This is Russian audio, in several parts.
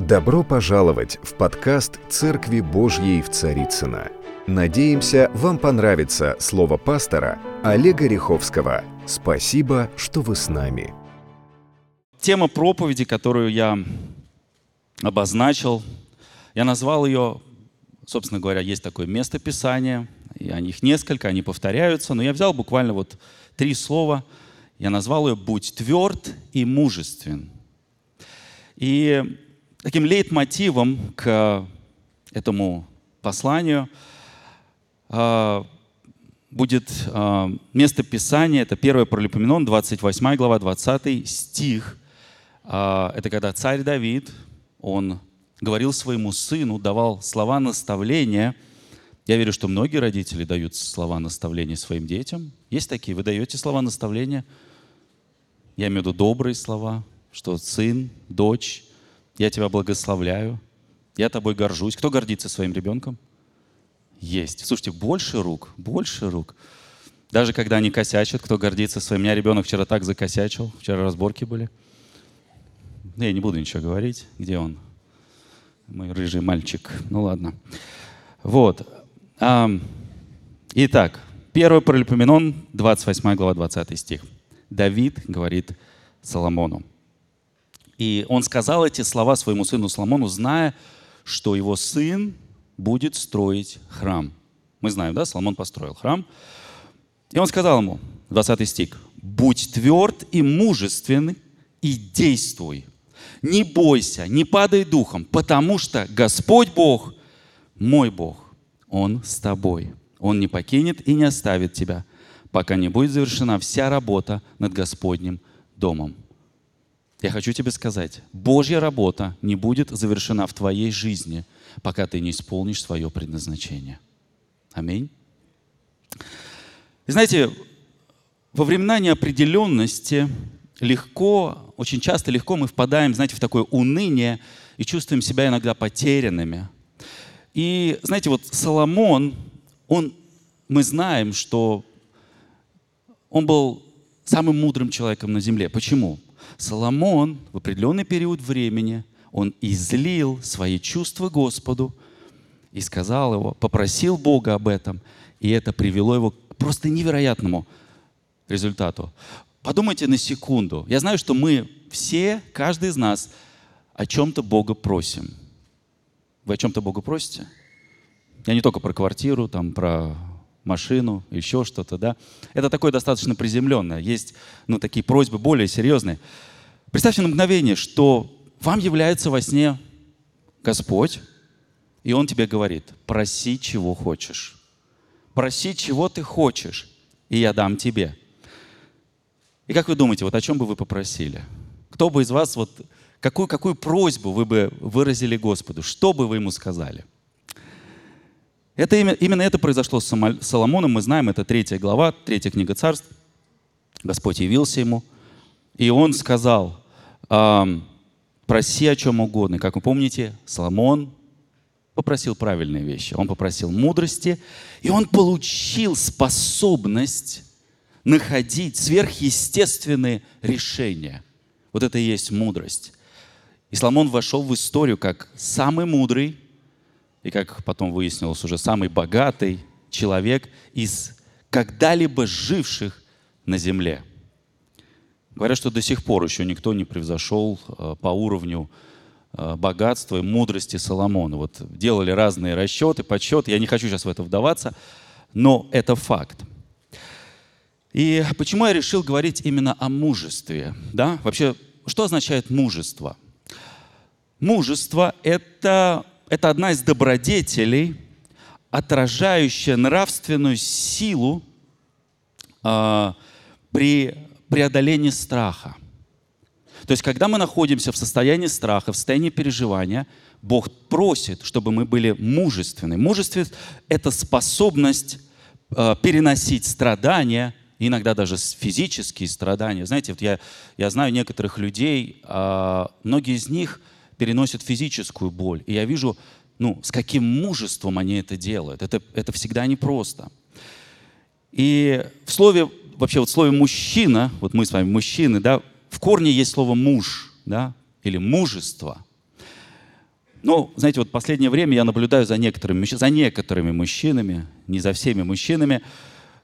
Добро пожаловать в подкаст «Церкви Божьей в Царицыно». Надеемся, вам понравится слово пастора Олега Риховского. Спасибо, что вы с нами. Тема проповеди, которую я обозначил, я назвал ее, собственно говоря, есть такое место Писания, и о них несколько, они повторяются, но я взял буквально вот три слова, я назвал ее «Будь тверд и мужествен». И таким лейтмотивом к этому посланию а, будет а, место Писания, это 1 Паралипоменон, 28 глава, 20 стих. Это когда царь Давид, он говорил своему сыну, давал слова наставления. Я верю, что многие родители дают слова наставления своим детям. Есть такие, вы даете слова наставления? Я имею в виду добрые слова, что сын, дочь, я тебя благословляю, я тобой горжусь. Кто гордится своим ребенком? Есть. Слушайте, больше рук, больше рук. Даже когда они косячат, кто гордится своим. У меня ребенок вчера так закосячил, вчера разборки были. Ну, я не буду ничего говорить. Где он? Мой рыжий мальчик. Ну ладно. Вот. Итак, 1 Паралипоменон, 28 глава, 20 стих. Давид говорит Соломону. И он сказал эти слова своему сыну Соломону, зная, что его сын будет строить храм. Мы знаем, да, Соломон построил храм. И он сказал ему, 20 стих, «Будь тверд и мужественный, и действуй. Не бойся, не падай духом, потому что Господь Бог, мой Бог, Он с тобой. Он не покинет и не оставит тебя, пока не будет завершена вся работа над Господним домом. Я хочу тебе сказать, Божья работа не будет завершена в твоей жизни, пока ты не исполнишь свое предназначение. Аминь. Знаете, во времена неопределенности легко, очень часто легко мы впадаем, знаете, в такое уныние и чувствуем себя иногда потерянными. И, знаете, вот Соломон, он, мы знаем, что он был самым мудрым человеком на земле. Почему? Соломон в определенный период времени, он излил свои чувства Господу и сказал его, попросил Бога об этом, и это привело его к просто невероятному результату. Подумайте на секунду. Я знаю, что мы все, каждый из нас, о чем-то Бога просим. Вы о чем-то Бога просите? Я не только про квартиру, там, про машину, еще что-то, да. Это такое достаточно приземленное. Есть, ну, такие просьбы более серьезные. Представьте на мгновение, что вам является во сне Господь, и Он тебе говорит, проси, чего хочешь. Проси, чего ты хочешь, и я дам тебе. И как вы думаете, вот о чем бы вы попросили? Кто бы из вас, вот какую, какую просьбу вы бы выразили Господу? Что бы вы ему сказали? Это, именно это произошло с Соломоном. Мы знаем, это третья глава, третья книга царств. Господь явился ему, и он сказал, проси о чем угодно. Как вы помните, Соломон попросил правильные вещи. Он попросил мудрости, и он получил способность находить сверхъестественные решения. Вот это и есть мудрость. И Соломон вошел в историю как самый мудрый и, как потом выяснилось, уже самый богатый человек из когда-либо живших на земле. Говорят, что до сих пор еще никто не превзошел э, по уровню э, богатства и мудрости Соломона. Вот делали разные расчеты, подсчеты. Я не хочу сейчас в это вдаваться, но это факт. И почему я решил говорить именно о мужестве? Да? Вообще, что означает мужество? Мужество – это, это одна из добродетелей, отражающая нравственную силу э, при преодолении страха. То есть, когда мы находимся в состоянии страха, в состоянии переживания, Бог просит, чтобы мы были мужественны. Мужественность – это способность э, переносить страдания – иногда даже физические страдания. Знаете, вот я, я знаю некоторых людей, а, многие из них переносят физическую боль. И я вижу, ну, с каким мужеством они это делают. Это, это всегда непросто. И в слове, вообще вот в слове «мужчина», вот мы с вами мужчины, да, в корне есть слово «муж», да, или «мужество». Ну, знаете, вот последнее время я наблюдаю за некоторыми, за некоторыми мужчинами, не за всеми мужчинами,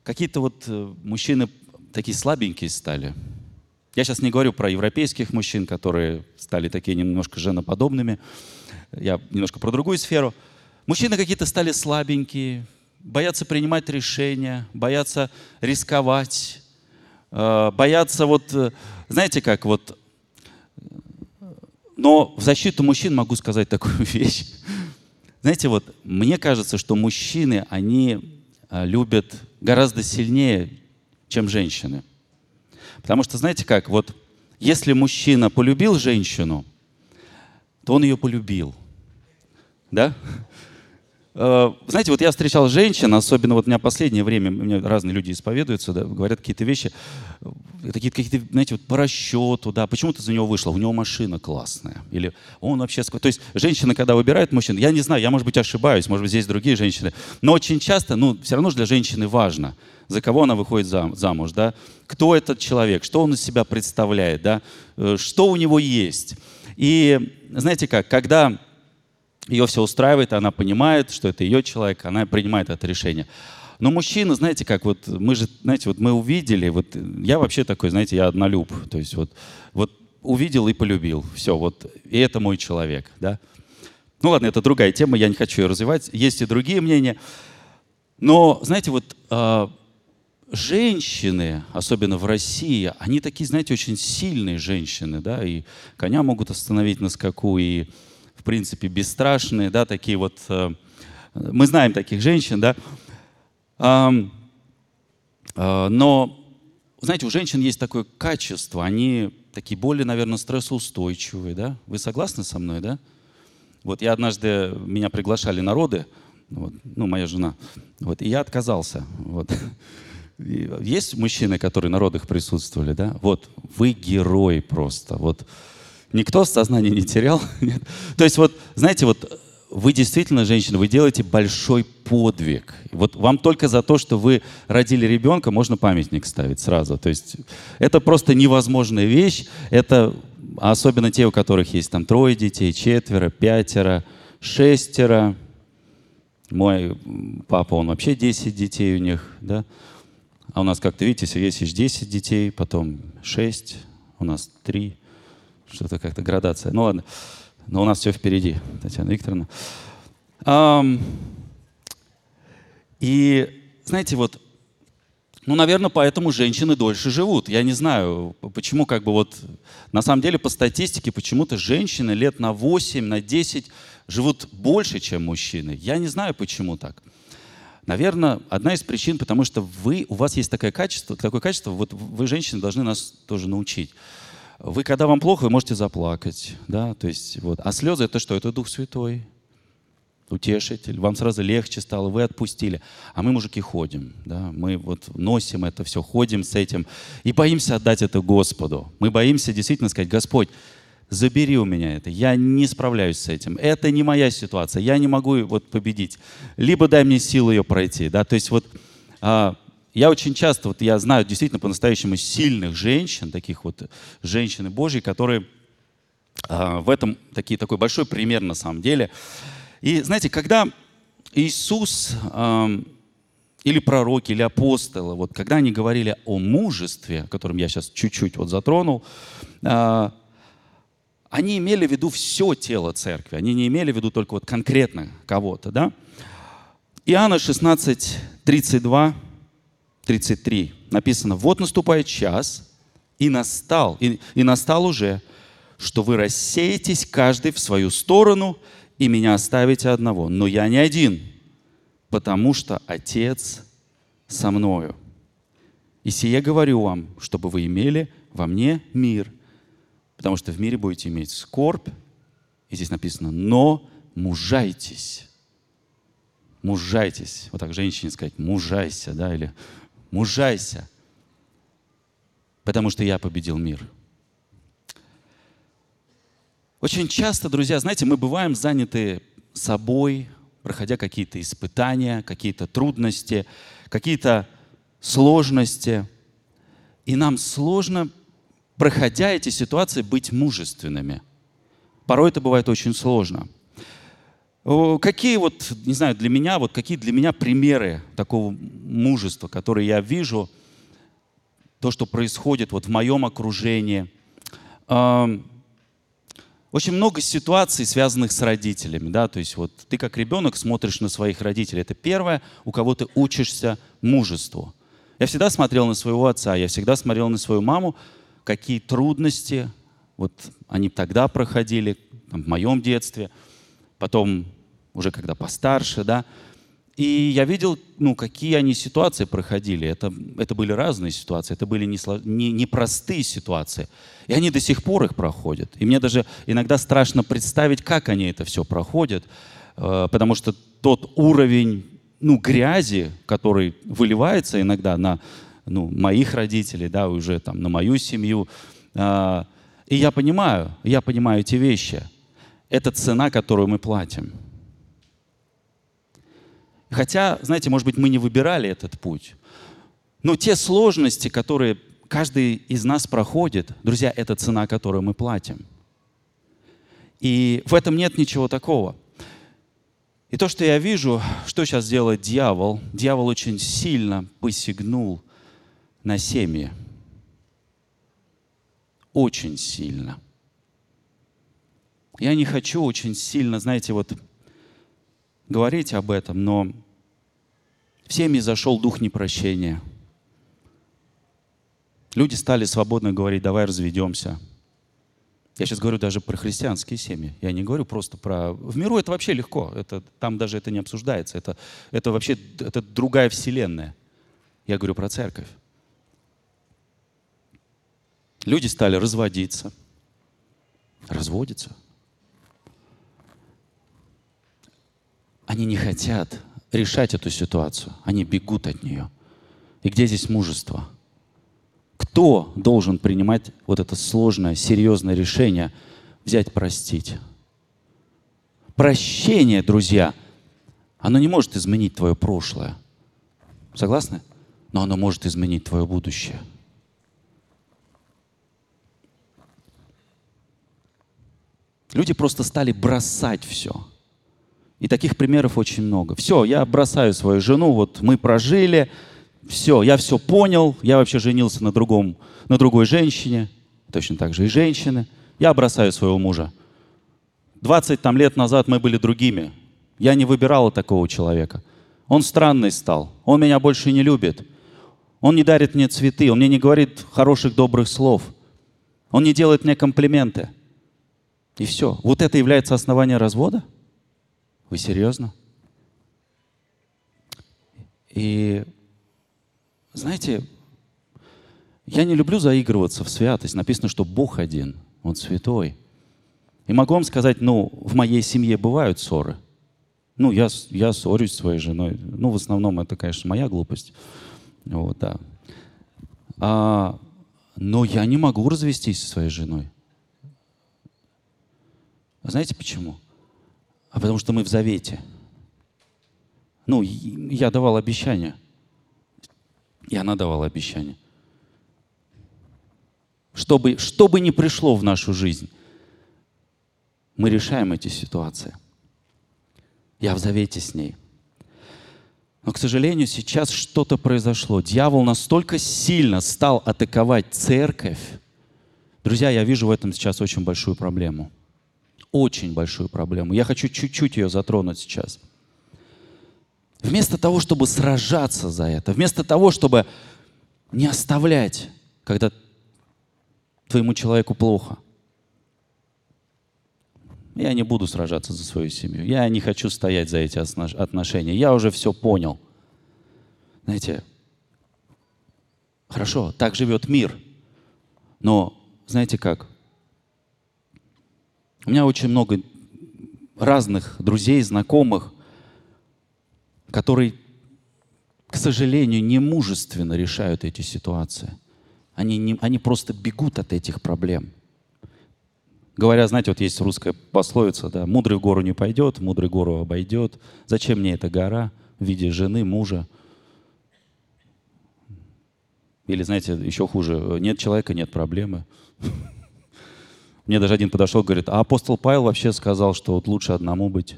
какие-то вот э, мужчины такие слабенькие стали. Я сейчас не говорю про европейских мужчин, которые стали такие немножко женоподобными. Я немножко про другую сферу. Мужчины какие-то стали слабенькие, боятся принимать решения, боятся рисковать, э, боятся вот, э, знаете как, вот но в защиту мужчин могу сказать такую вещь. Знаете, вот мне кажется, что мужчины, они а, любят гораздо сильнее, чем женщины. Потому что, знаете как, вот если мужчина полюбил женщину, то он ее полюбил. Да? Э, знаете, вот я встречал женщин, особенно вот у меня последнее время, у меня разные люди исповедуются, да, говорят какие-то вещи, какие-то, какие знаете, вот по расчету, да, почему ты за него вышла, у него машина классная, или он вообще... То есть женщина, когда выбирает мужчин, я не знаю, я, может быть, ошибаюсь, может быть, здесь другие женщины, но очень часто, ну, все равно же для женщины важно, за кого она выходит замуж, да, кто этот человек, что он из себя представляет, да, э, что у него есть. И знаете как, когда ее все устраивает, она понимает, что это ее человек, она принимает это решение. Но мужчина, знаете, как вот мы же, знаете, вот мы увидели, вот я вообще такой, знаете, я однолюб, то есть вот, вот увидел и полюбил, все, вот, и это мой человек, да. Ну ладно, это другая тема, я не хочу ее развивать, есть и другие мнения. Но, знаете, вот э, женщины, особенно в России, они такие, знаете, очень сильные женщины, да, и коня могут остановить на скаку, и в принципе, бесстрашные, да, такие вот, э, мы знаем таких женщин, да. Э, но, знаете, у женщин есть такое качество, они такие более, наверное, стрессоустойчивые, да. Вы согласны со мной, да? Вот я однажды, меня приглашали народы, вот, ну, моя жена, вот, и я отказался, вот. Есть мужчины, которые на родах присутствовали, да? Вот, вы герой просто, вот. Никто сознание не терял. Нет. То есть вот, знаете, вот вы действительно, женщина, вы делаете большой подвиг. Вот вам только за то, что вы родили ребенка, можно памятник ставить сразу. То есть это просто невозможная вещь. Это особенно те, у которых есть там трое детей, четверо, пятеро, шестеро. Мой папа, он вообще 10 детей у них, да. А у нас, как-то видите, Сергей Алексеевич 10 детей, потом 6, у нас 3. Что-то как-то градация. Ну ладно. Но у нас все впереди, Татьяна Викторовна. Um, и знаете, вот, ну, наверное, поэтому женщины дольше живут. Я не знаю, почему как бы вот, на самом деле по статистике почему-то женщины лет на 8, на 10 живут больше, чем мужчины. Я не знаю, почему так. Наверное, одна из причин, потому что вы, у вас есть такое качество, такое качество, вот вы, женщины, должны нас тоже научить. Вы, когда вам плохо, вы можете заплакать, да, то есть вот. А слезы это что? Это Дух Святой, утешитель. Вам сразу легче стало, вы отпустили. А мы, мужики, ходим, да, мы вот носим это все, ходим с этим и боимся отдать это Господу. Мы боимся действительно сказать, Господь, забери у меня это, я не справляюсь с этим, это не моя ситуация, я не могу вот победить. Либо дай мне силу ее пройти, да, то есть вот а, я очень часто, вот я знаю действительно по-настоящему сильных женщин, таких вот женщин Божьи, которые э, в этом такие, такой большой пример на самом деле. И знаете, когда Иисус э, или пророки, или апостолы, вот когда они говорили о мужестве, о котором я сейчас чуть-чуть вот затронул, э, они имели в виду все тело церкви, они не имели в виду только вот конкретно кого-то, да? Иоанна 16, 32 33 написано, вот наступает час, и настал, и, и настал уже, что вы рассеетесь каждый в свою сторону, и меня оставите одного. Но я не один, потому что Отец со мною. И сие говорю вам, чтобы вы имели во мне мир, потому что в мире будете иметь скорбь, и здесь написано, но мужайтесь. Мужайтесь. Вот так женщине сказать, мужайся, да, или мужайся, потому что я победил мир. Очень часто, друзья, знаете, мы бываем заняты собой, проходя какие-то испытания, какие-то трудности, какие-то сложности. И нам сложно, проходя эти ситуации, быть мужественными. Порой это бывает очень сложно. Какие вот, не знаю, для меня, вот какие для меня примеры такого мужества, которые я вижу, то, что происходит вот в моем окружении. Очень много ситуаций, связанных с родителями, да, то есть вот ты как ребенок смотришь на своих родителей. Это первое, у кого ты учишься мужеству. Я всегда смотрел на своего отца, я всегда смотрел на свою маму, какие трудности вот они тогда проходили, там, в моем детстве, потом уже когда постарше, да. И я видел, ну, какие они ситуации проходили. Это, это были разные ситуации, это были непростые не, не простые ситуации. И они до сих пор их проходят. И мне даже иногда страшно представить, как они это все проходят, э, потому что тот уровень ну, грязи, который выливается иногда на ну, моих родителей, да, уже там, на мою семью. Э, и я понимаю, я понимаю эти вещи. Это цена, которую мы платим. Хотя, знаете, может быть, мы не выбирали этот путь. Но те сложности, которые каждый из нас проходит, друзья, это цена, которую мы платим. И в этом нет ничего такого. И то, что я вижу, что сейчас делает дьявол, дьявол очень сильно посягнул на семьи. Очень сильно. Я не хочу очень сильно, знаете, вот говорить об этом, но в семьи зашел дух непрощения. Люди стали свободно говорить, давай разведемся. Я сейчас говорю даже про христианские семьи. Я не говорю просто про... В миру это вообще легко. Это, там даже это не обсуждается. Это, это вообще это другая вселенная. Я говорю про церковь. Люди стали разводиться. Разводиться. Они не хотят решать эту ситуацию. Они бегут от нее. И где здесь мужество? Кто должен принимать вот это сложное, серьезное решение взять, простить? Прощение, друзья, оно не может изменить твое прошлое. Согласны? Но оно может изменить твое будущее. Люди просто стали бросать все – и таких примеров очень много. Все, я бросаю свою жену, вот мы прожили, все, я все понял, я вообще женился на, другом, на другой женщине, точно так же и женщины. Я бросаю своего мужа. 20 там, лет назад мы были другими. Я не выбирала такого человека. Он странный стал, он меня больше не любит. Он не дарит мне цветы, он мне не говорит хороших, добрых слов. Он не делает мне комплименты. И все. Вот это является основанием развода? Вы серьезно? И знаете, я не люблю заигрываться в святость. Написано, что Бог один, Он святой. И могу вам сказать, ну, в моей семье бывают ссоры. Ну, я, я ссорюсь с своей женой. Ну, в основном это, конечно, моя глупость. Вот, да. А, но я не могу развестись со своей женой. Знаете почему? А потому что мы в завете. Ну, я давал обещание. И она давала обещание. Чтобы, что бы ни пришло в нашу жизнь, мы решаем эти ситуации. Я в завете с ней. Но, к сожалению, сейчас что-то произошло. Дьявол настолько сильно стал атаковать церковь. Друзья, я вижу в этом сейчас очень большую проблему очень большую проблему. Я хочу чуть-чуть ее затронуть сейчас. Вместо того, чтобы сражаться за это, вместо того, чтобы не оставлять, когда твоему человеку плохо. Я не буду сражаться за свою семью. Я не хочу стоять за эти отношения. Я уже все понял. Знаете, хорошо, так живет мир. Но знаете как? У меня очень много разных друзей, знакомых, которые, к сожалению, не мужественно решают эти ситуации. Они, не, они просто бегут от этих проблем. Говоря, знаете, вот есть русская пословица, да, мудрый в гору не пойдет, мудрый гору обойдет. Зачем мне эта гора в виде жены, мужа? Или, знаете, еще хуже, нет человека, нет проблемы. Мне даже один подошел, говорит, а апостол Павел вообще сказал, что вот лучше одному быть.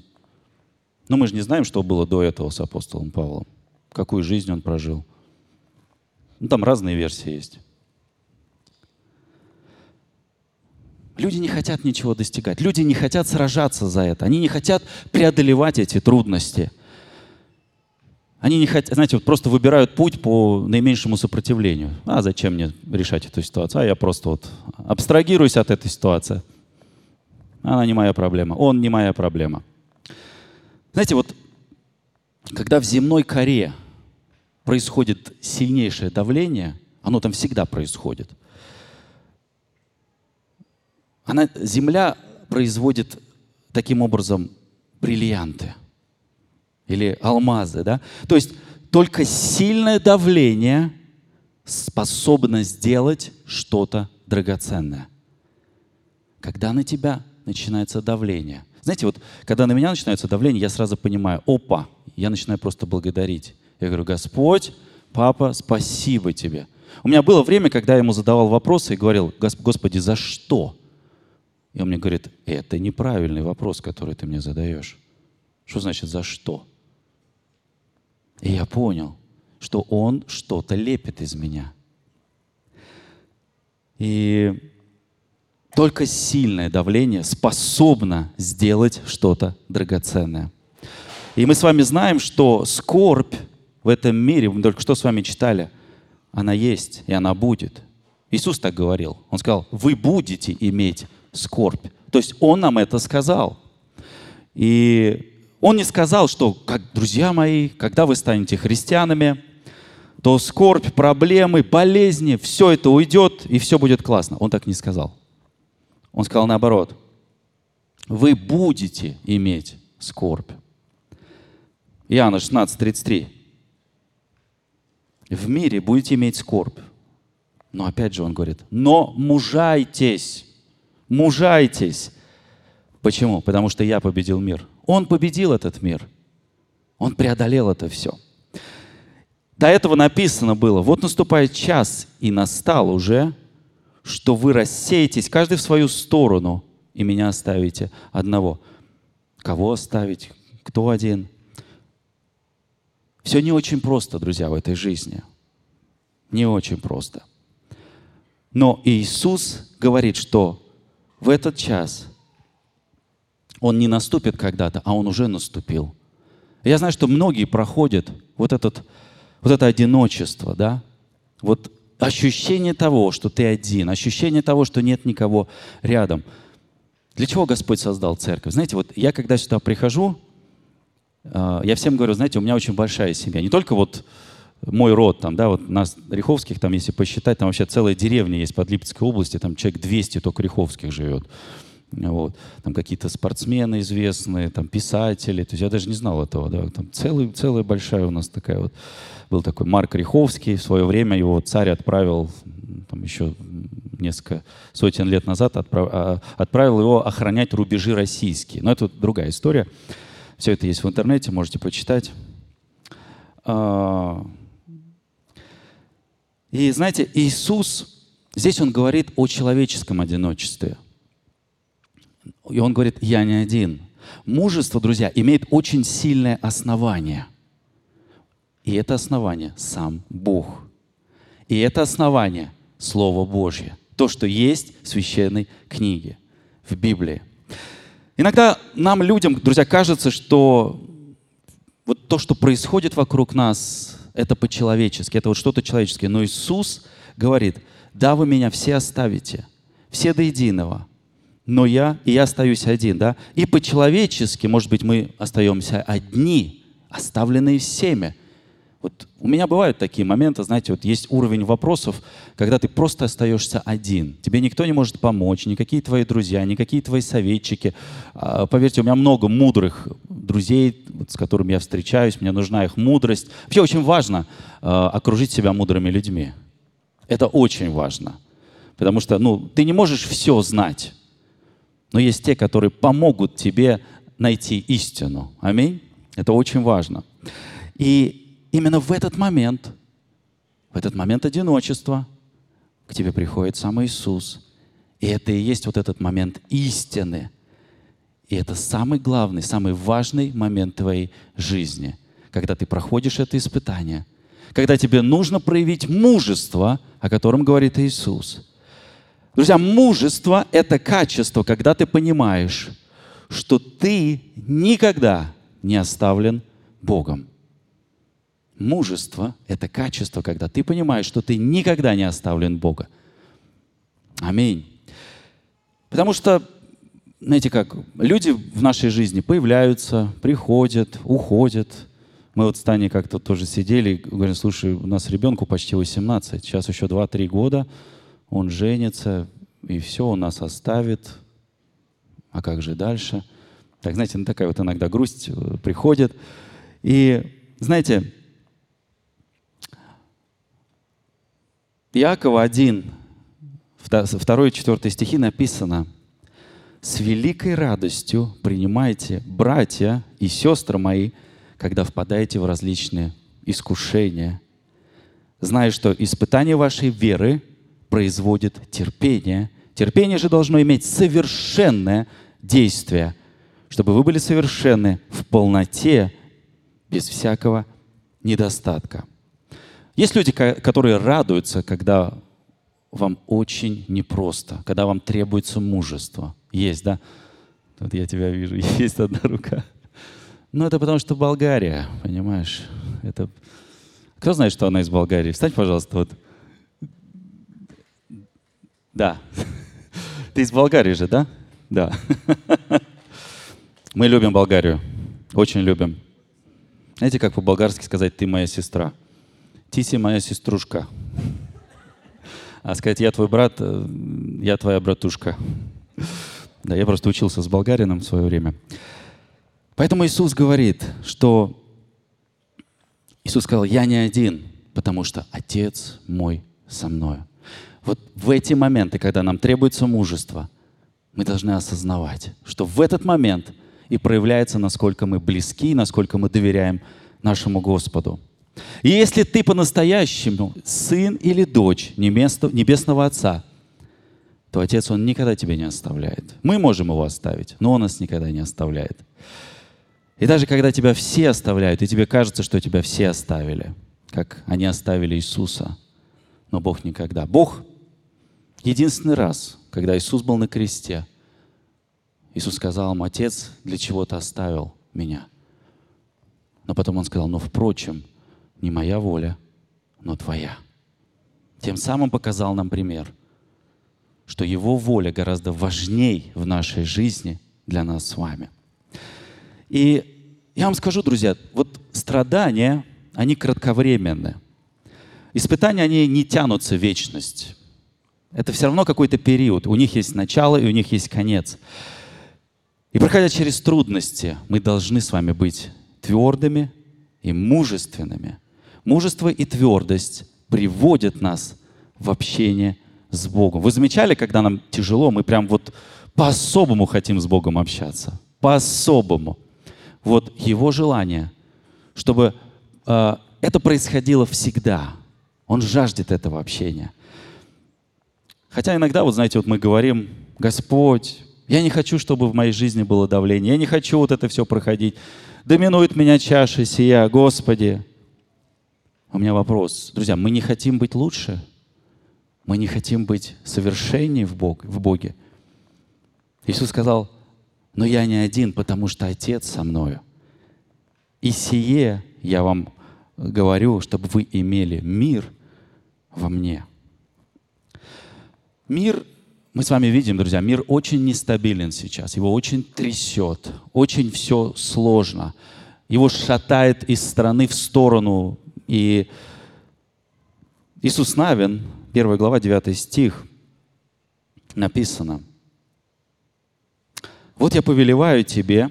Но мы же не знаем, что было до этого с апостолом Павлом, какую жизнь он прожил. Ну, там разные версии есть. Люди не хотят ничего достигать. Люди не хотят сражаться за это. Они не хотят преодолевать эти трудности. Они не хотят, знаете, вот просто выбирают путь по наименьшему сопротивлению. А зачем мне решать эту ситуацию? А я просто вот абстрагируюсь от этой ситуации. Она не моя проблема. Он не моя проблема. Знаете, вот когда в земной коре происходит сильнейшее давление, оно там всегда происходит – она, земля производит таким образом бриллианты или алмазы. Да? То есть только сильное давление способно сделать что-то драгоценное. Когда на тебя начинается давление. Знаете, вот когда на меня начинается давление, я сразу понимаю, опа, я начинаю просто благодарить. Я говорю, Господь, папа, спасибо тебе. У меня было время, когда я ему задавал вопросы и говорил, Господи, за что? И он мне говорит, это неправильный вопрос, который ты мне задаешь. Что значит за что? И я понял, что он что-то лепит из меня. И только сильное давление способно сделать что-то драгоценное. И мы с вами знаем, что скорбь в этом мире, мы только что с вами читали, она есть и она будет. Иисус так говорил. Он сказал, вы будете иметь скорбь. То есть Он нам это сказал. И Он не сказал, что, как друзья мои, когда вы станете христианами, то скорбь, проблемы, болезни, все это уйдет, и все будет классно. Он так не сказал. Он сказал наоборот. Вы будете иметь скорбь. Иоанна 16, 33. В мире будете иметь скорбь. Но опять же он говорит, но мужайтесь мужайтесь. Почему? Потому что я победил мир. Он победил этот мир. Он преодолел это все. До этого написано было, вот наступает час, и настал уже, что вы рассеетесь, каждый в свою сторону, и меня оставите одного. Кого оставить? Кто один? Все не очень просто, друзья, в этой жизни. Не очень просто. Но Иисус говорит, что в этот час он не наступит когда-то, а он уже наступил. Я знаю, что многие проходят вот, этот, вот это одиночество, да? Вот ощущение того, что ты один, ощущение того, что нет никого рядом. Для чего Господь создал церковь? Знаете, вот я когда сюда прихожу, а, я всем говорю, знаете, у меня очень большая семья. Не только вот мой род, там, да, вот нас, Риховских, там, если посчитать, там вообще целая деревня есть под Липецкой области, там человек 200 только Риховских живет. Вот. Там какие-то спортсмены известные, там писатели. То есть я даже не знал этого. Да. Там целый, целая большая у нас такая вот. Был такой Марк Риховский. В свое время его царь отправил, там еще несколько сотен лет назад, отправ, а, отправил его охранять рубежи российские. Но это другая история. Все это есть в интернете, можете почитать. А, и знаете, Иисус, здесь Он говорит о человеческом одиночестве. И Он говорит, я не один. Мужество, друзья, имеет очень сильное основание. И это основание сам Бог. И это основание Слово Божье. То, что есть в священной книге, в Библии. Иногда нам, людям, друзья, кажется, что вот то, что происходит вокруг нас, это по-человечески, это вот что-то человеческое. Но Иисус говорит, да, вы меня все оставите, все до единого, но я, и я остаюсь один, да. И по-человечески, может быть, мы остаемся одни, оставленные всеми. Вот у меня бывают такие моменты, знаете, вот есть уровень вопросов, когда ты просто остаешься один. Тебе никто не может помочь, никакие твои друзья, никакие твои советчики. А, поверьте, у меня много мудрых друзей, с которыми я встречаюсь, мне нужна их мудрость. Вообще очень важно э, окружить себя мудрыми людьми. Это очень важно. Потому что ну, ты не можешь все знать, но есть те, которые помогут тебе найти истину. Аминь. Это очень важно. И именно в этот момент, в этот момент одиночества, к тебе приходит сам Иисус. И это и есть вот этот момент истины – И это самый главный, самый важный момент твоей жизни, когда ты проходишь это испытание, когда тебе нужно проявить мужество, о котором говорит Иисус. Друзья, мужество — это качество, когда ты понимаешь, что ты никогда не оставлен Богом. Мужество — это качество, когда ты понимаешь, что ты никогда не оставлен Бога. Аминь. Потому что, знаете как, люди в нашей жизни появляются, приходят, уходят. Мы вот с Таней как-то тоже сидели говорим, слушай, у нас ребенку почти 18, сейчас еще 2-3 года, он женится, и все, он нас оставит. А как же дальше? Так, знаете, ну такая вот иногда грусть э, приходит. И, знаете, Иакова 1, 2 и 4 стихи написано, «С великой радостью принимайте, братья и сестры мои, когда впадаете в различные искушения, зная, что испытание вашей веры производит терпение. Терпение же должно иметь совершенное действие, чтобы вы были совершенны в полноте, без всякого недостатка». Есть люди, которые радуются, когда вам очень непросто, когда вам требуется мужество. Есть, да? Вот я тебя вижу, есть одна рука. Ну, это потому что Болгария, понимаешь? Это... Кто знает, что она из Болгарии? Встань, пожалуйста, вот. Да. Ты из Болгарии же, да? Да. Мы любим Болгарию. Очень любим. Знаете, как по-болгарски сказать «ты моя сестра»? Тиси моя сеструшка. А сказать, я твой брат, э, я твоя братушка. Да, я просто учился с болгарином в свое время. Поэтому Иисус говорит, что Иисус сказал, я не один, потому что Отец мой со мной. Вот в эти моменты, когда нам требуется мужество, мы должны осознавать, что в этот момент и проявляется, насколько мы близки, насколько мы доверяем нашему Господу. И если ты по-настоящему сын или дочь Небесного Отца, то Отец, Он никогда тебя не оставляет. Мы можем Его оставить, но Он нас никогда не оставляет. И даже когда тебя все оставляют, и тебе кажется, что тебя все оставили, как они оставили Иисуса, но Бог никогда. Бог единственный раз, когда Иисус был на кресте, Иисус сказал ему, Отец, для чего ты оставил меня? Но потом Он сказал, но впрочем, не моя воля, но твоя. Тем самым показал нам пример, что Его воля гораздо важней в нашей жизни для нас с вами. И я вам скажу, друзья, вот страдания, они кратковременны. Испытания, они не тянутся в вечность. Это все равно какой-то период. У них есть начало и у них есть конец. И проходя через трудности, мы должны с вами быть твердыми и мужественными – Мужество и твердость приводят нас в общение с Богом. Вы замечали, когда нам тяжело, мы прям вот по-особому хотим с Богом общаться. По-особому. Вот Его желание, чтобы э, это происходило всегда. Он жаждет этого общения. Хотя иногда, вот знаете, вот мы говорим, Господь, я не хочу, чтобы в моей жизни было давление, я не хочу вот это все проходить. Доминует меня чаша сия, Господи. У меня вопрос. Друзья, мы не хотим быть лучше. Мы не хотим быть совершеннее в, Бог, в Боге. Иисус сказал, но я не один, потому что Отец со мною. И сие я вам говорю, чтобы вы имели мир во мне. Мир, мы с вами видим, друзья, мир очень нестабилен сейчас, его очень трясет, очень все сложно. Его шатает из стороны в сторону, и Иисус Навин, 1 глава, 9 стих, написано, «Вот я повелеваю тебе,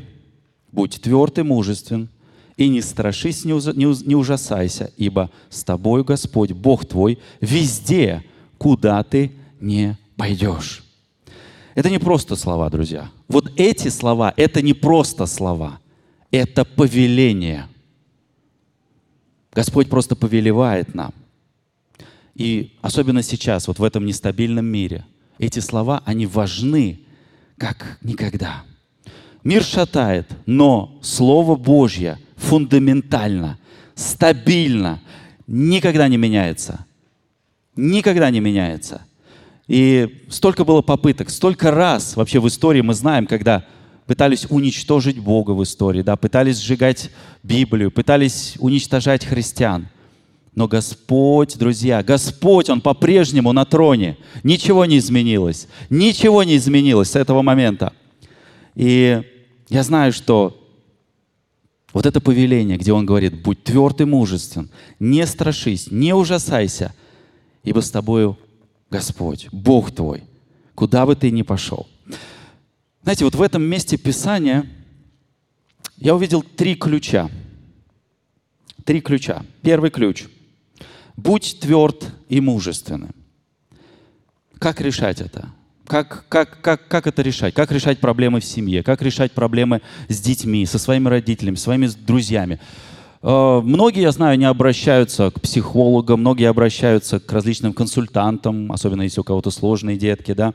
будь тверд и мужествен, и не страшись, не ужасайся, ибо с тобой Господь, Бог твой, везде, куда ты не пойдешь». Это не просто слова, друзья. Вот эти слова, это не просто слова, это повеление – Господь просто повелевает нам. И особенно сейчас, вот в этом нестабильном мире, эти слова, они важны как никогда. Мир шатает, но Слово Божье фундаментально, стабильно, никогда не меняется. Никогда не меняется. И столько было попыток, столько раз вообще в истории мы знаем, когда пытались уничтожить Бога в истории, да, пытались сжигать Библию, пытались уничтожать христиан. Но Господь, друзья, Господь, Он по-прежнему на троне. Ничего не изменилось. Ничего не изменилось с этого момента. И я знаю, что вот это повеление, где Он говорит, будь тверд и мужествен, не страшись, не ужасайся, ибо с тобою Господь, Бог твой, куда бы ты ни пошел. Знаете, вот в этом месте Писания я увидел три ключа. Три ключа. Первый ключ. Будь тверд и мужественным. Как решать это? Как, как, как, как это решать? Как решать проблемы в семье? Как решать проблемы с детьми, со своими родителями, своими друзьями? Э, многие, я знаю, не обращаются к психологам, многие обращаются к различным консультантам, особенно если у кого-то сложные детки, да,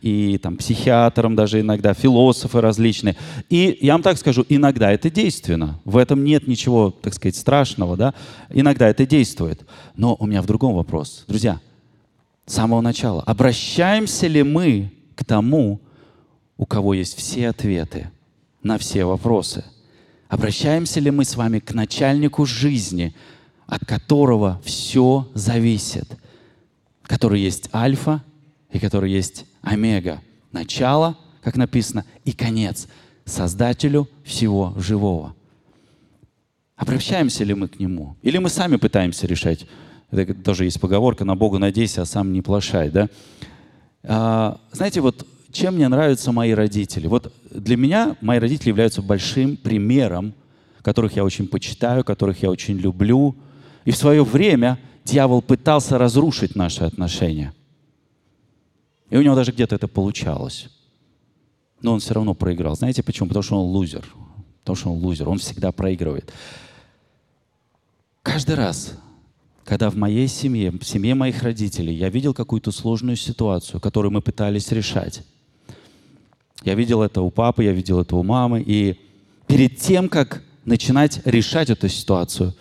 и там психиатрам даже иногда, философы различные. И я вам так скажу, иногда это действенно. В этом нет ничего, так сказать, страшного, да. Иногда это действует. Но у меня в другом вопрос. Друзья, с самого начала, обращаемся ли мы к тому, у кого есть все ответы на все вопросы – Обращаемся ли мы с вами к начальнику жизни, от которого все зависит, который есть альфа и который есть омега, начало, как написано, и конец, создателю всего живого. Обращаемся ли мы к нему? Или мы сами пытаемся решать? Это тоже есть поговорка «на Бога надейся, а сам не плашай». Да? А, знаете, вот чем мне нравятся мои родители? Вот для меня мои родители являются большим примером, которых я очень почитаю, которых я очень люблю. И в свое время дьявол пытался разрушить наши отношения. И у него даже где-то это получалось. Но он все равно проиграл. Знаете почему? Потому что он лузер. Потому что он лузер. Он всегда проигрывает. Каждый раз, когда в моей семье, в семье моих родителей, я видел какую-то сложную ситуацию, которую мы пытались решать, я видел это у папы, я видел это у мамы. И перед тем, как начинать решать эту ситуацию,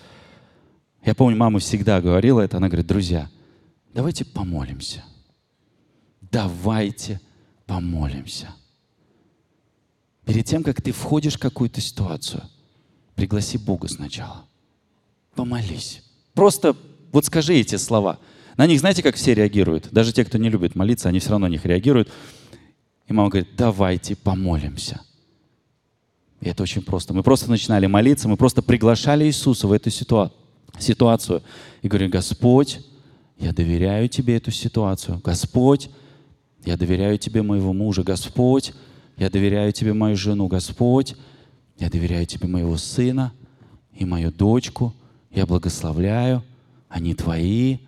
я помню, мама всегда говорила это, она говорит, друзья, давайте помолимся. Давайте помолимся. Перед тем, как ты входишь в какую-то ситуацию, пригласи Бога сначала. Помолись. Просто вот скажи эти слова. На них знаете, как все реагируют? Даже те, кто не любит молиться, они все равно на них реагируют. И мама говорит, давайте помолимся. И это очень просто. Мы просто начинали молиться, мы просто приглашали Иисуса в эту ситуа- ситуацию. И говорим, Господь, я доверяю Тебе эту ситуацию. Господь, я доверяю Тебе моего мужа. Господь, я доверяю Тебе мою жену. Господь, я доверяю Тебе моего сына и мою дочку. Я благословляю. Они Твои.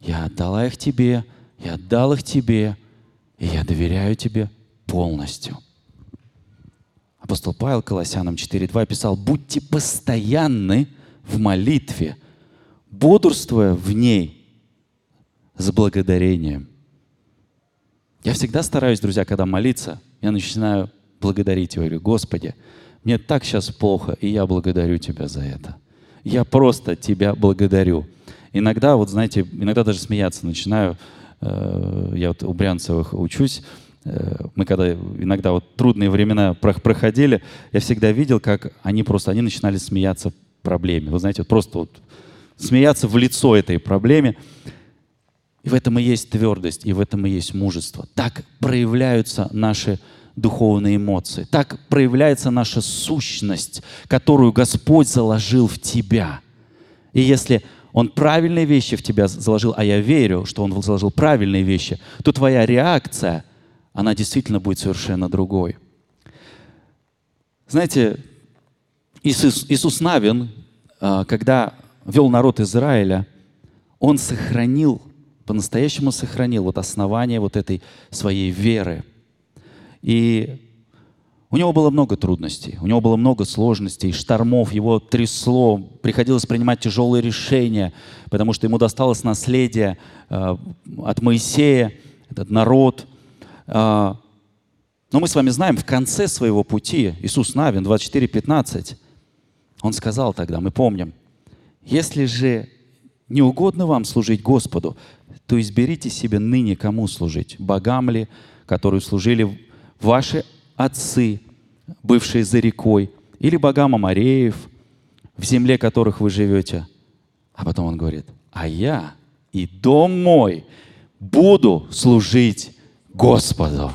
Я отдала их Тебе. Я отдал их Тебе. И я доверяю Тебе полностью. Апостол Павел Колоссянам 4.2 писал, «Будьте постоянны в молитве, бодрствуя в ней с благодарением». Я всегда стараюсь, друзья, когда молиться, я начинаю благодарить его. Я говорю, Господи, мне так сейчас плохо, и я благодарю Тебя за это. Я просто Тебя благодарю. Иногда, вот знаете, иногда даже смеяться начинаю. Э, я вот у Брянцевых учусь, мы когда иногда вот трудные времена проходили, я всегда видел, как они просто, они начинали смеяться проблеме. Вы знаете, вот просто вот смеяться в лицо этой проблеме. И в этом и есть твердость, и в этом и есть мужество. Так проявляются наши духовные эмоции. Так проявляется наша сущность, которую Господь заложил в тебя. И если Он правильные вещи в тебя заложил, а я верю, что Он заложил правильные вещи, то твоя реакция – она действительно будет совершенно другой. Знаете, Иисус, Иисус Навин, а, когда вел народ Израиля, он сохранил, по-настоящему сохранил вот основание вот этой своей веры. И у него было много трудностей, у него было много сложностей, штормов, его трясло, приходилось принимать тяжелые решения, потому что ему досталось наследие а, от Моисея, этот народ – Но мы с вами знаем, в конце своего пути, Иисус Навин, 24:15, Он сказал тогда, мы помним, если же не угодно вам служить Господу, то изберите себе ныне кому служить, богам ли, которые служили ваши отцы, бывшие за рекой, или богам Амареев, в земле которых вы живете. А потом он говорит, а я и дом мой буду служить Господу.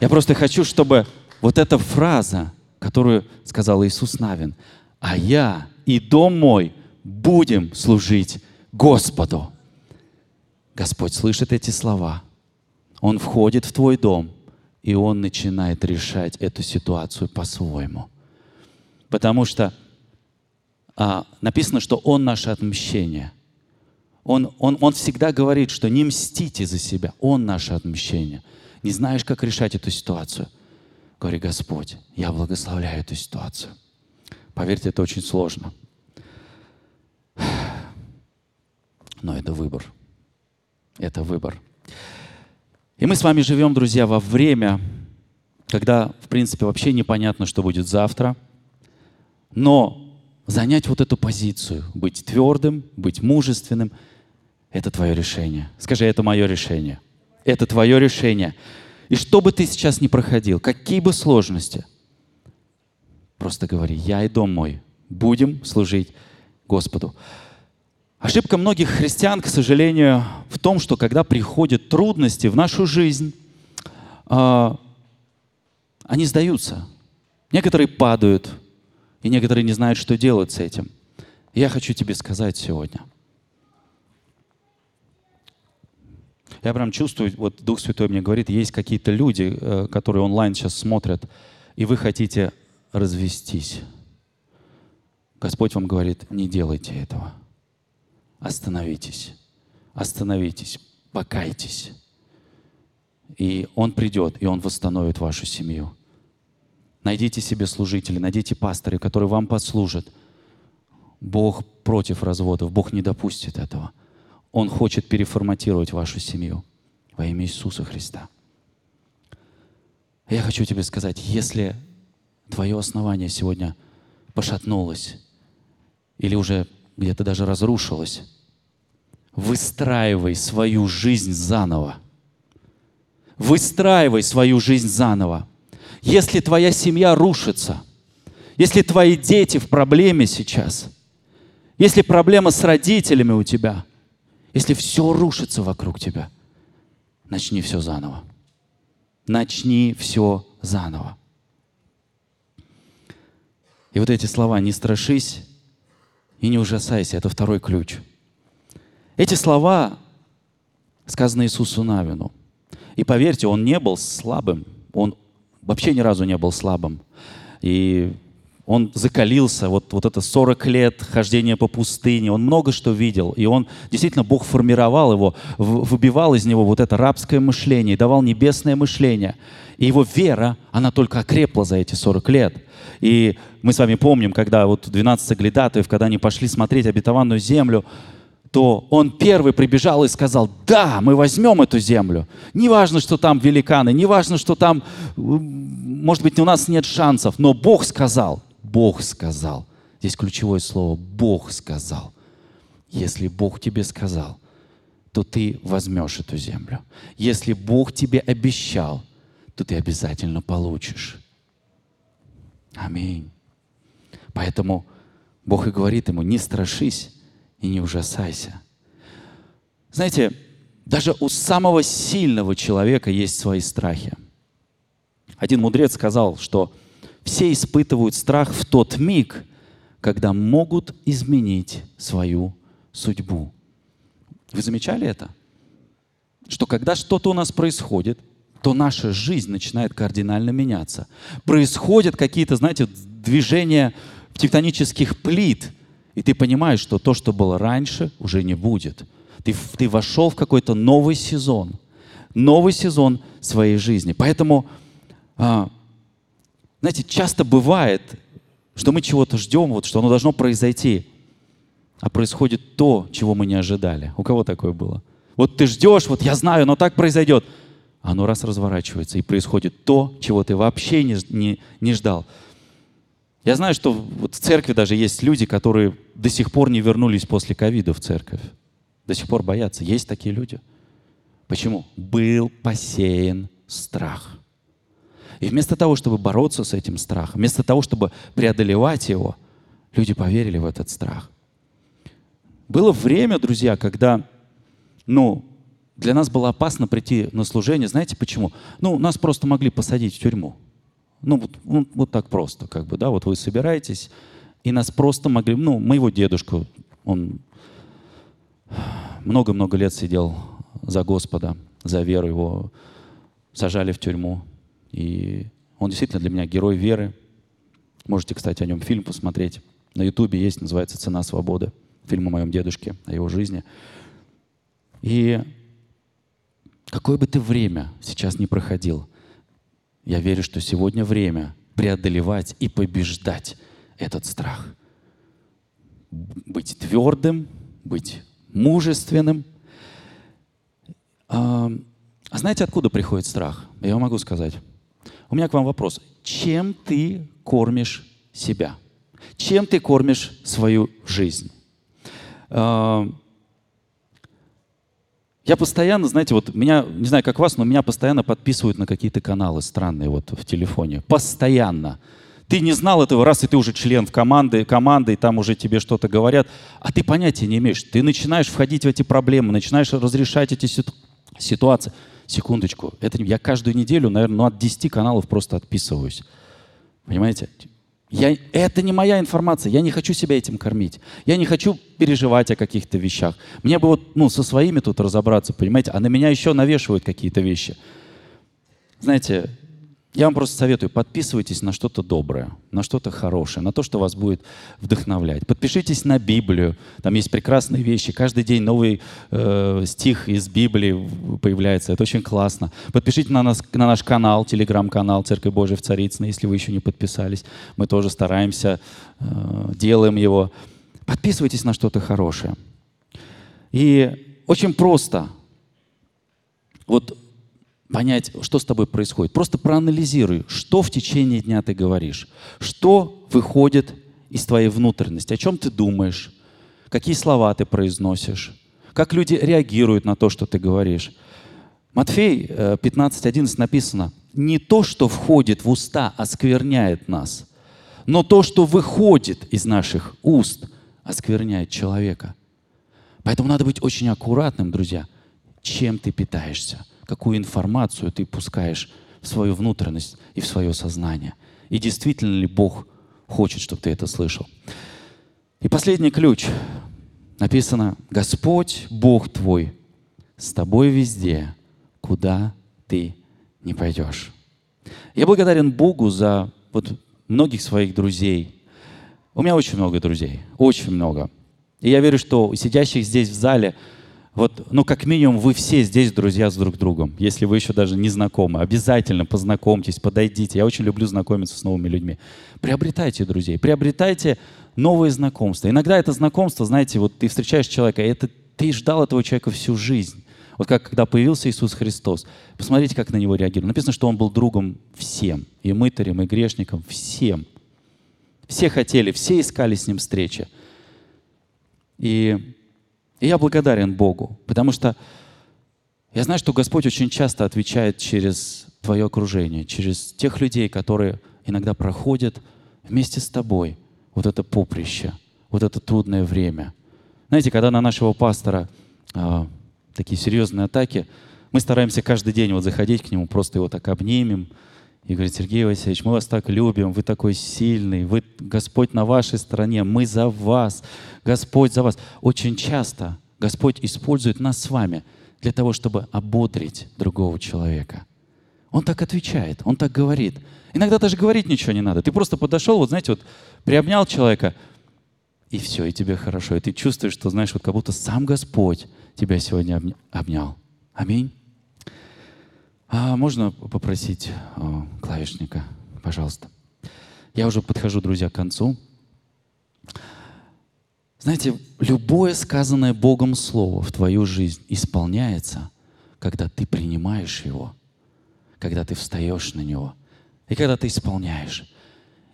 Я просто хочу, чтобы вот эта фраза, которую сказал Иисус Навин, а я и дом мой будем служить Господу. Господь слышит эти слова. Он входит в твой дом, и он начинает решать эту ситуацию по-своему. Потому что а, написано, что Он наше отмщение. Он, он, он всегда говорит, что не мстите за себя, Он наше отмщение. Не знаешь, как решать эту ситуацию? Говори, Господь, я благословляю эту ситуацию. Поверьте, это очень сложно. Но это выбор. Это выбор. И мы с вами живем, друзья, во время, когда, в принципе, вообще непонятно, что будет завтра. Но занять вот эту позицию, быть твердым, быть мужественным, это твое решение. Скажи, это мое решение. Это твое решение. И что бы ты сейчас ни проходил, какие бы сложности, просто говори, я и дом мой будем служить Господу. Ошибка многих христиан, к сожалению, в том, что когда приходят трудности в нашу жизнь, э, они сдаются. Некоторые падают, и некоторые не знают, что делать с этим. Я хочу тебе сказать сегодня. Я прям чувствую, вот Дух Святой мне говорит, есть какие-то люди, э, которые онлайн сейчас смотрят, и вы хотите развестись. Господь вам говорит, не делайте этого. Остановитесь. Остановитесь. Покайтесь. И Он придет, и Он восстановит вашу семью. Найдите себе служителей, найдите пастыря, которые вам послужат. Бог против разводов, Бог не допустит этого. Он хочет переформатировать вашу семью во имя Иисуса Христа. Я хочу тебе сказать, если твое основание сегодня пошатнулось или уже где-то даже разрушилось, выстраивай свою жизнь заново. Выстраивай свою жизнь заново. Если твоя семья рушится, если твои дети в проблеме сейчас, если проблема с родителями у тебя, если все рушится вокруг тебя, начни все заново. Начни все заново. И вот эти слова «не страшись и не ужасайся» — это второй ключ. Эти слова сказаны Иисусу Навину. И поверьте, он не был слабым, он вообще ни разу не был слабым. И он закалился, вот, вот это 40 лет хождения по пустыне, он много что видел, и он, действительно, Бог формировал его, выбивал из него вот это рабское мышление, давал небесное мышление. И его вера, она только окрепла за эти 40 лет. И мы с вами помним, когда вот 12 соглядатаев, когда они пошли смотреть обетованную землю, то он первый прибежал и сказал, да, мы возьмем эту землю. Не важно, что там великаны, не важно, что там, может быть, у нас нет шансов, но Бог сказал, Бог сказал. Здесь ключевое слово «Бог сказал». Если Бог тебе сказал, то ты возьмешь эту землю. Если Бог тебе обещал, то ты обязательно получишь. Аминь. Поэтому Бог и говорит ему, не страшись, и не ужасайся. Знаете, даже у самого сильного человека есть свои страхи. Один мудрец сказал, что все испытывают страх в тот миг, когда могут изменить свою судьбу. Вы замечали это? Что когда что-то у нас происходит, то наша жизнь начинает кардинально меняться. Происходят какие-то, знаете, движения тектонических плит – и ты понимаешь, что то, что было раньше, уже не будет. Ты, ты вошел в какой-то новый сезон. Новый сезон своей жизни. Поэтому, а, знаете, часто бывает, что мы чего-то ждем, вот, что оно должно произойти, а происходит то, чего мы не ожидали. У кого такое было? Вот ты ждешь, вот я знаю, но так произойдет. оно раз разворачивается, и происходит то, чего ты вообще не, не, не ждал. Я знаю, что вот в церкви даже есть люди, которые до сих пор не вернулись после ковида в церковь. До сих пор боятся. Есть такие люди. Почему? Был посеян страх. И вместо того, чтобы бороться с этим страхом, вместо того, чтобы преодолевать его, люди поверили в этот страх. Было время, друзья, когда, ну, для нас было опасно прийти на служение. Знаете почему? Ну, нас просто могли посадить в тюрьму. Ну, вот, вот, вот так просто, как бы, да, вот вы собираетесь, и нас просто могли, ну, моего дедушку, он много-много лет сидел за Господа, за веру его сажали в тюрьму. И он действительно для меня герой веры. Можете, кстати, о нем фильм посмотреть. На Ютубе есть, называется «Цена свободы». Фильм о моем дедушке, о его жизни. И какое бы ты время сейчас не проходил, я верю, что сегодня время преодолевать и побеждать этот страх. Быть твердым, быть мужественным. А, а знаете, откуда приходит страх? Я вам могу сказать. У меня к вам вопрос. Чем ты кормишь себя? Чем ты кормишь свою жизнь? А, я постоянно, знаете, вот меня, не знаю, как вас, но меня постоянно подписывают на какие-то каналы странные вот в телефоне. Постоянно. Ты не знал этого, раз и ты уже член в команды, команды, и там уже тебе что-то говорят, а ты понятия не имеешь. Ты начинаешь входить в эти проблемы, начинаешь разрешать эти ситу- ситуации. Секундочку, это я каждую неделю, наверное, ну, от 10 каналов просто отписываюсь. Понимаете? Я, это не моя информация, я не хочу себя этим кормить. Я не хочу переживать о каких-то вещах. Мне бы вот ну, со своими тут разобраться, понимаете, а на меня еще навешивают какие-то вещи. Знаете, я вам просто советую, подписывайтесь на что-то доброе, на что-то хорошее, на то, что вас будет вдохновлять. Подпишитесь на Библию, там есть прекрасные вещи. Каждый день новый э, стих из Библии появляется, это очень классно. Подпишитесь на, нас, на наш канал, телеграм-канал Церковь Божия в Царицыно, если вы еще не подписались. Мы тоже стараемся, э, делаем его. Подписывайтесь на что-то хорошее. И очень просто. Вот понять, что с тобой происходит. Просто проанализируй, что в течение дня ты говоришь, что выходит из твоей внутренности, о чем ты думаешь, какие слова ты произносишь, как люди реагируют на то, что ты говоришь. Матфей 15.11 э, написано, не то, что входит в уста, оскверняет нас, но то, что выходит из наших уст, оскверняет человека. Поэтому надо быть очень аккуратным, друзья, чем ты питаешься – какую информацию ты пускаешь в свою внутренность и в свое сознание. И действительно ли Бог хочет, чтобы ты это слышал. И последний ключ. Написано, Господь, Бог твой, с тобой везде, куда ты не пойдешь. Я благодарен Богу за вот многих своих друзей. У меня очень много друзей, очень много. И я верю, что сидящих здесь в зале – вот, ну, как минимум, вы все здесь друзья с друг другом, если вы еще даже не знакомы. Обязательно познакомьтесь, подойдите. Я очень люблю знакомиться с новыми людьми. Приобретайте друзей, приобретайте новые знакомства. Иногда это знакомство, знаете, вот ты встречаешь человека, и это, ты ждал этого человека всю жизнь. Вот как когда появился Иисус Христос. Посмотрите, как на него реагировали. Написано, что он был другом всем. И мытарям, и грешникам, всем. Все хотели, все искали с ним встречи. И и я благодарен Богу, потому что я знаю, что Господь очень часто отвечает через твое окружение, через тех людей, которые иногда проходят вместе с тобой вот это поприще, вот это трудное время. Знаете, когда на нашего пастора э, такие серьезные атаки, мы стараемся каждый день вот заходить к нему, просто его так обнимем, и говорит, Сергей Васильевич, мы вас так любим, вы такой сильный, вы, Господь на вашей стороне, мы за вас, Господь за вас. Очень часто Господь использует нас с вами для того, чтобы ободрить другого человека. Он так отвечает, он так говорит. Иногда даже говорить ничего не надо. Ты просто подошел, вот знаете, вот приобнял человека, и все, и тебе хорошо. И ты чувствуешь, что, знаешь, вот как будто сам Господь тебя сегодня обнял. Аминь. А можно попросить о, клавишника, пожалуйста? Я уже подхожу, друзья, к концу. Знаете, любое сказанное Богом Слово в твою жизнь исполняется, когда ты принимаешь его, когда ты встаешь на него и когда ты исполняешь.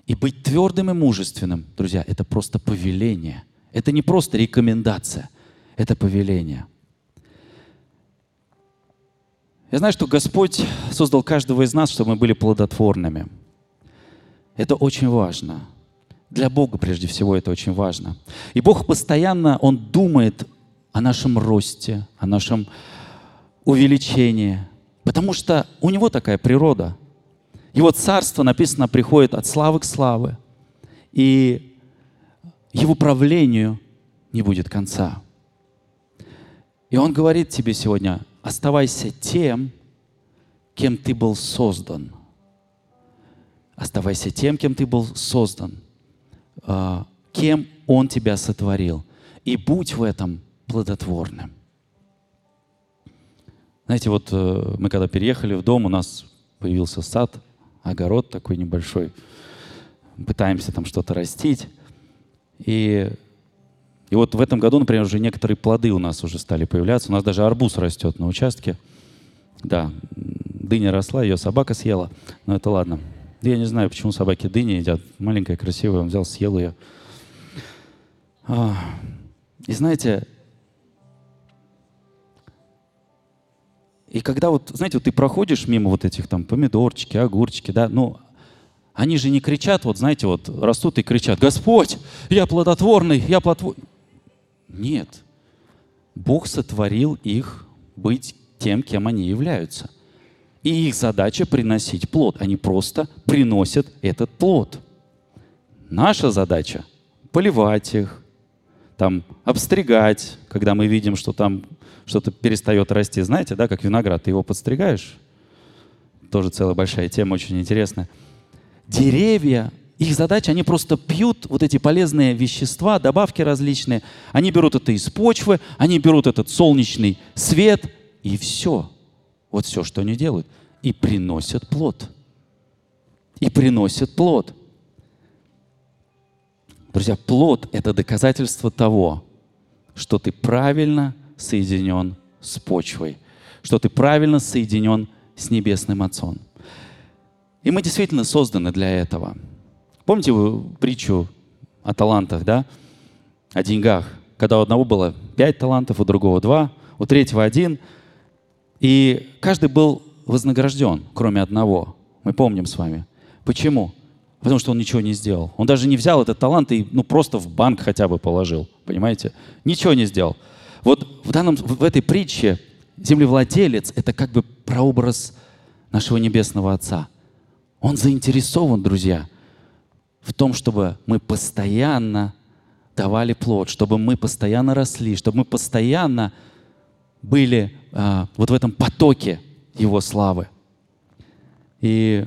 И быть твердым и мужественным, друзья, это просто повеление. Это не просто рекомендация, это повеление. Я знаю, что Господь создал каждого из нас, чтобы мы были плодотворными. Это очень важно. Для Бога прежде всего это очень важно. И Бог постоянно, Он думает о нашем росте, о нашем увеличении, потому что у Него такая природа. Его царство, написано, приходит от славы к славе, и Его правлению не будет конца. И Он говорит тебе сегодня, оставайся тем, кем ты был создан. Оставайся тем, кем ты был создан, а, кем Он тебя сотворил. И будь в этом плодотворным. Знаете, вот э, мы когда переехали в дом, у нас появился сад, огород такой небольшой. Пытаемся там что-то растить. И, и вот в этом году, например, уже некоторые плоды у нас уже стали появляться. У нас даже арбуз растет на участке. Да, дыня росла, ее собака съела. Но это ладно. Я не знаю, почему собаки дыни едят. Маленькая, красивая, он взял, съел ее. А, и знаете, И когда вот, знаете, вот ты проходишь мимо вот этих там помидорчики, огурчики, да, ну, они же не кричат, вот знаете, вот растут и кричат, Господь, я плодотворный, я плодотворный. Нет. Бог сотворил их быть тем, кем они являются. И их задача приносить плод. Они просто приносят этот плод. Наша задача поливать их, там, обстригать, когда мы видим, что там что-то перестает расти. Знаете, да, как виноград, ты его подстригаешь. Тоже целая большая тема, очень интересная. Деревья, их задача, они просто пьют вот эти полезные вещества, добавки различные. Они берут это из почвы, они берут этот солнечный свет, и все. Вот все, что они делают. И приносят плод. И приносят плод. Друзья, плод – это доказательство того, что ты правильно соединен с почвой, что ты правильно соединен с Небесным Отцом. И мы действительно созданы для этого. Помните вы притчу о талантах, да? О деньгах. Когда у одного было пять талантов, у другого два, у третьего один. И каждый был вознагражден, кроме одного. Мы помним с вами. Почему? Потому что он ничего не сделал. Он даже не взял этот талант и ну, просто в банк хотя бы положил. Понимаете? Ничего не сделал. Вот в, данном, в этой притче землевладелец — это как бы прообраз нашего Небесного Отца. Он заинтересован, друзья, в том, чтобы мы постоянно давали плод, чтобы мы постоянно росли, чтобы мы постоянно были а, вот в этом потоке Его славы. И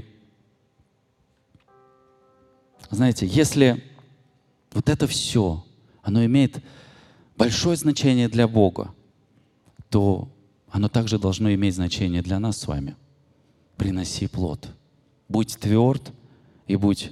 знаете, если вот это все, оно имеет большое значение для Бога, то оно также должно иметь значение для нас с вами. Приноси плод. Будь тверд и будь